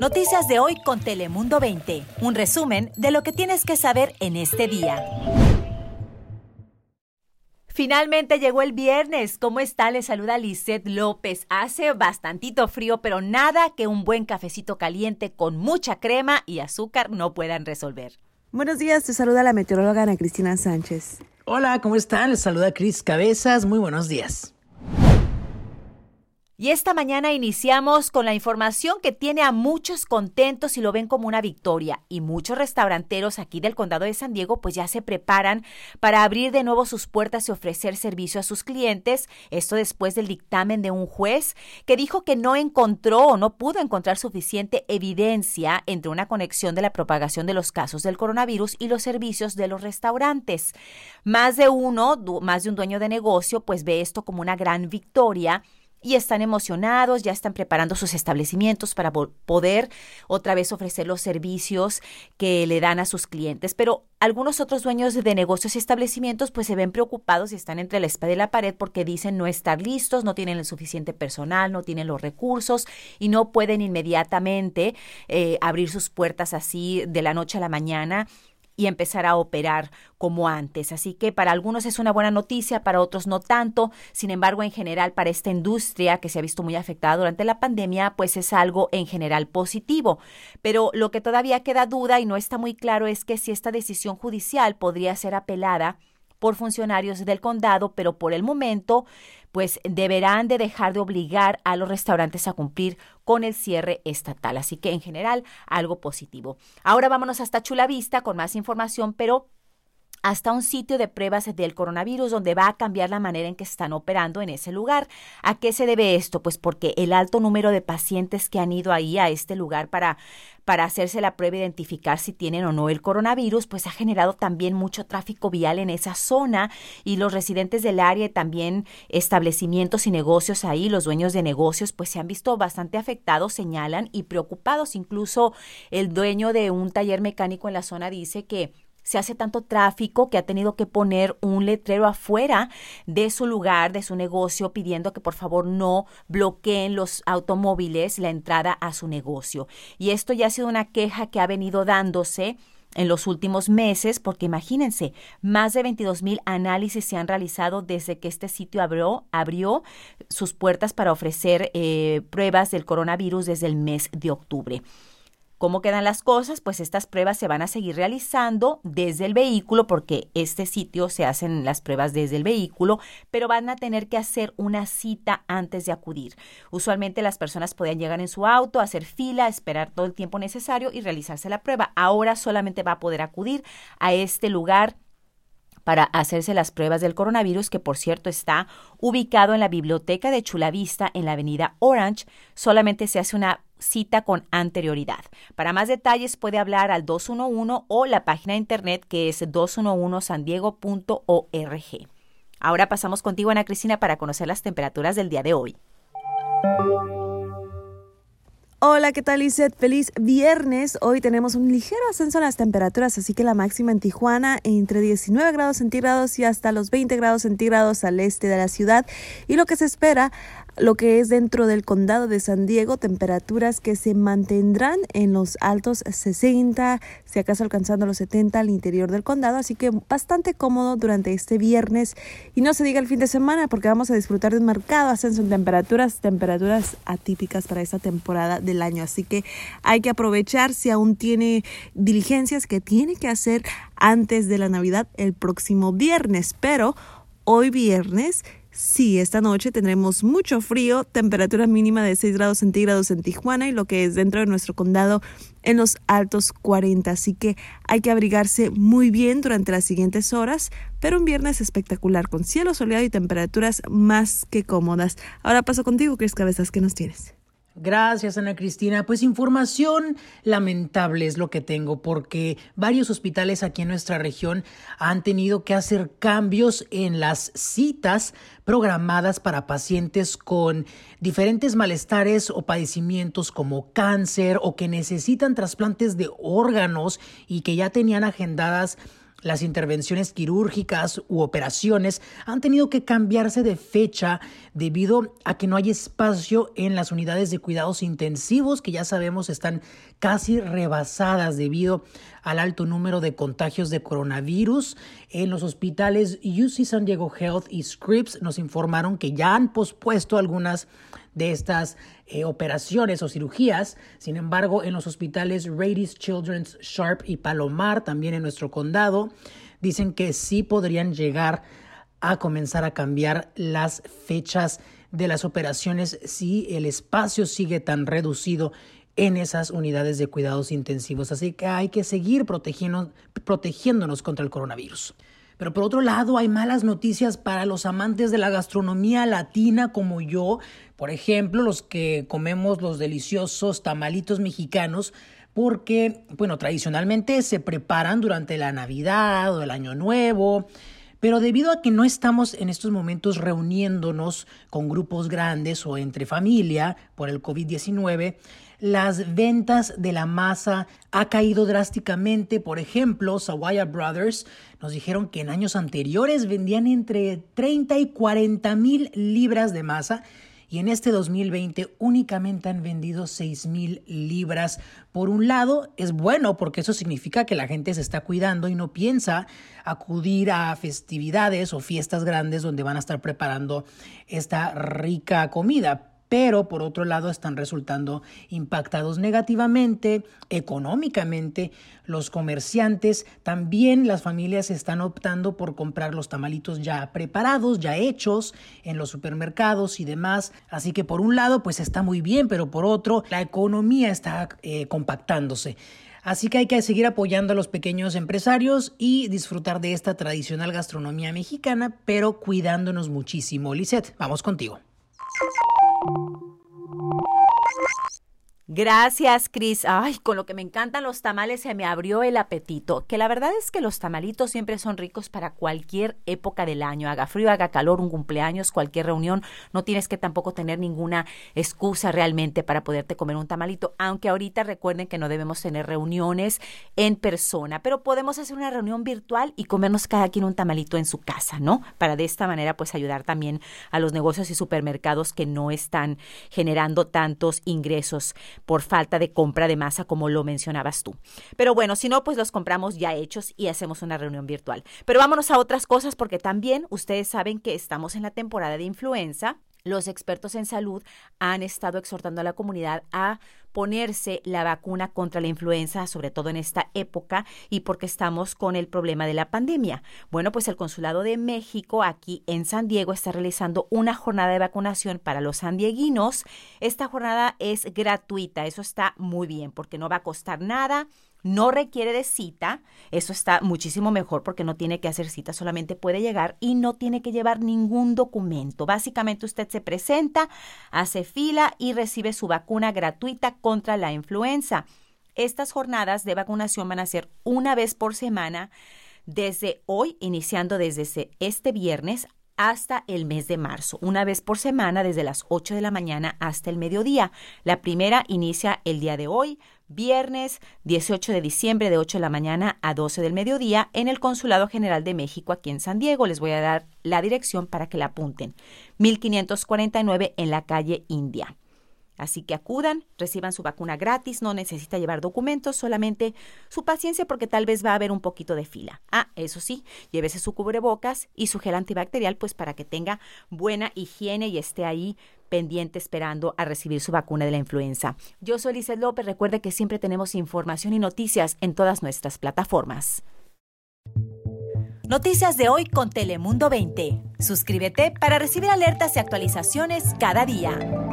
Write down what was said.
Noticias de hoy con Telemundo 20. Un resumen de lo que tienes que saber en este día. Finalmente llegó el viernes. ¿Cómo está? Le saluda Lisette López. Hace bastantito frío, pero nada que un buen cafecito caliente con mucha crema y azúcar no puedan resolver. Buenos días, te saluda la meteoróloga Ana Cristina Sánchez. Hola, ¿cómo están? Les saluda Cris Cabezas. Muy buenos días. Y esta mañana iniciamos con la información que tiene a muchos contentos y lo ven como una victoria. Y muchos restauranteros aquí del condado de San Diego pues ya se preparan para abrir de nuevo sus puertas y ofrecer servicio a sus clientes. Esto después del dictamen de un juez que dijo que no encontró o no pudo encontrar suficiente evidencia entre una conexión de la propagación de los casos del coronavirus y los servicios de los restaurantes. Más de uno, más de un dueño de negocio pues ve esto como una gran victoria y están emocionados, ya están preparando sus establecimientos para poder otra vez ofrecer los servicios que le dan a sus clientes. Pero algunos otros dueños de negocios y establecimientos pues se ven preocupados y están entre la espada y la pared porque dicen no estar listos, no tienen el suficiente personal, no tienen los recursos y no pueden inmediatamente eh, abrir sus puertas así de la noche a la mañana y empezar a operar como antes. Así que para algunos es una buena noticia, para otros no tanto. Sin embargo, en general, para esta industria que se ha visto muy afectada durante la pandemia, pues es algo en general positivo. Pero lo que todavía queda duda y no está muy claro es que si esta decisión judicial podría ser apelada por funcionarios del condado, pero por el momento, pues deberán de dejar de obligar a los restaurantes a cumplir con el cierre estatal. Así que en general, algo positivo. Ahora vámonos hasta Chula Vista con más información, pero hasta un sitio de pruebas del coronavirus donde va a cambiar la manera en que están operando en ese lugar. ¿A qué se debe esto? Pues porque el alto número de pacientes que han ido ahí a este lugar para para hacerse la prueba e identificar si tienen o no el coronavirus, pues ha generado también mucho tráfico vial en esa zona y los residentes del área y también establecimientos y negocios ahí, los dueños de negocios, pues se han visto bastante afectados, señalan, y preocupados. Incluso el dueño de un taller mecánico en la zona dice que se hace tanto tráfico que ha tenido que poner un letrero afuera de su lugar, de su negocio, pidiendo que por favor no bloqueen los automóviles la entrada a su negocio. Y esto ya ha sido una queja que ha venido dándose en los últimos meses, porque imagínense, más de 22 mil análisis se han realizado desde que este sitio abrió, abrió sus puertas para ofrecer eh, pruebas del coronavirus desde el mes de octubre. ¿Cómo quedan las cosas? Pues estas pruebas se van a seguir realizando desde el vehículo porque este sitio se hacen las pruebas desde el vehículo, pero van a tener que hacer una cita antes de acudir. Usualmente las personas podían llegar en su auto, hacer fila, esperar todo el tiempo necesario y realizarse la prueba. Ahora solamente va a poder acudir a este lugar para hacerse las pruebas del coronavirus, que por cierto está ubicado en la biblioteca de Chulavista en la avenida Orange. Solamente se hace una cita con anterioridad. Para más detalles puede hablar al 211 o la página de internet que es 211sandiego.org. Ahora pasamos contigo, Ana Cristina, para conocer las temperaturas del día de hoy. Hola, ¿qué tal, Lizeth? Feliz viernes. Hoy tenemos un ligero ascenso en las temperaturas, así que la máxima en Tijuana entre 19 grados centígrados y hasta los 20 grados centígrados al este de la ciudad. Y lo que se espera lo que es dentro del condado de San Diego, temperaturas que se mantendrán en los altos 60, si acaso alcanzando los 70 al interior del condado, así que bastante cómodo durante este viernes. Y no se diga el fin de semana porque vamos a disfrutar de un marcado ascenso en temperaturas, temperaturas atípicas para esta temporada del año, así que hay que aprovechar si aún tiene diligencias que tiene que hacer antes de la Navidad el próximo viernes, pero hoy viernes Sí, esta noche tendremos mucho frío, temperatura mínima de 6 grados centígrados en Tijuana y lo que es dentro de nuestro condado en los altos 40. Así que hay que abrigarse muy bien durante las siguientes horas, pero un viernes espectacular con cielo soleado y temperaturas más que cómodas. Ahora paso contigo, Cris Cabezas, ¿qué nos tienes? Gracias, Ana Cristina. Pues información lamentable es lo que tengo, porque varios hospitales aquí en nuestra región han tenido que hacer cambios en las citas programadas para pacientes con diferentes malestares o padecimientos como cáncer o que necesitan trasplantes de órganos y que ya tenían agendadas las intervenciones quirúrgicas u operaciones han tenido que cambiarse de fecha debido a que no hay espacio en las unidades de cuidados intensivos que ya sabemos están casi rebasadas debido al alto número de contagios de coronavirus. En los hospitales UC San Diego Health y Scripps nos informaron que ya han pospuesto algunas de estas eh, operaciones o cirugías. Sin embargo, en los hospitales Radies Children's, Sharp y Palomar, también en nuestro condado, dicen que sí podrían llegar a comenzar a cambiar las fechas de las operaciones si el espacio sigue tan reducido en esas unidades de cuidados intensivos. Así que hay que seguir protegiéndonos contra el coronavirus. Pero por otro lado, hay malas noticias para los amantes de la gastronomía latina como yo, por ejemplo, los que comemos los deliciosos tamalitos mexicanos, porque, bueno, tradicionalmente se preparan durante la Navidad o el Año Nuevo, pero debido a que no estamos en estos momentos reuniéndonos con grupos grandes o entre familia por el COVID-19, las ventas de la masa ha caído drásticamente. Por ejemplo, Sawaya Brothers nos dijeron que en años anteriores vendían entre 30 y 40 mil libras de masa y en este 2020 únicamente han vendido 6 mil libras. Por un lado, es bueno porque eso significa que la gente se está cuidando y no piensa acudir a festividades o fiestas grandes donde van a estar preparando esta rica comida pero por otro lado están resultando impactados negativamente, económicamente, los comerciantes, también las familias están optando por comprar los tamalitos ya preparados, ya hechos en los supermercados y demás, así que por un lado pues está muy bien, pero por otro la economía está eh, compactándose. Así que hay que seguir apoyando a los pequeños empresarios y disfrutar de esta tradicional gastronomía mexicana, pero cuidándonos muchísimo. Lisette, vamos contigo. you Gracias, Cris. Ay, con lo que me encantan los tamales se me abrió el apetito. Que la verdad es que los tamalitos siempre son ricos para cualquier época del año. Haga frío, haga calor, un cumpleaños, cualquier reunión. No tienes que tampoco tener ninguna excusa realmente para poderte comer un tamalito. Aunque ahorita recuerden que no debemos tener reuniones en persona, pero podemos hacer una reunión virtual y comernos cada quien un tamalito en su casa, ¿no? Para de esta manera pues ayudar también a los negocios y supermercados que no están generando tantos ingresos por falta de compra de masa, como lo mencionabas tú. Pero bueno, si no, pues los compramos ya hechos y hacemos una reunión virtual. Pero vámonos a otras cosas porque también ustedes saben que estamos en la temporada de influenza los expertos en salud han estado exhortando a la comunidad a ponerse la vacuna contra la influenza, sobre todo en esta época y porque estamos con el problema de la pandemia. Bueno, pues el Consulado de México aquí en San Diego está realizando una jornada de vacunación para los sandieguinos. Esta jornada es gratuita, eso está muy bien porque no va a costar nada no requiere de cita, eso está muchísimo mejor porque no tiene que hacer cita, solamente puede llegar y no tiene que llevar ningún documento. Básicamente usted se presenta, hace fila y recibe su vacuna gratuita contra la influenza. Estas jornadas de vacunación van a ser una vez por semana desde hoy, iniciando desde este viernes hasta el mes de marzo, una vez por semana desde las 8 de la mañana hasta el mediodía. La primera inicia el día de hoy, viernes 18 de diciembre de 8 de la mañana a 12 del mediodía en el Consulado General de México aquí en San Diego. Les voy a dar la dirección para que la apunten. 1549 en la calle India. Así que acudan, reciban su vacuna gratis, no necesita llevar documentos, solamente su paciencia porque tal vez va a haber un poquito de fila. Ah, eso sí, llévese su cubrebocas y su gel antibacterial pues para que tenga buena higiene y esté ahí pendiente esperando a recibir su vacuna de la influenza. Yo soy Lizeth López, recuerde que siempre tenemos información y noticias en todas nuestras plataformas. Noticias de hoy con Telemundo 20. Suscríbete para recibir alertas y actualizaciones cada día.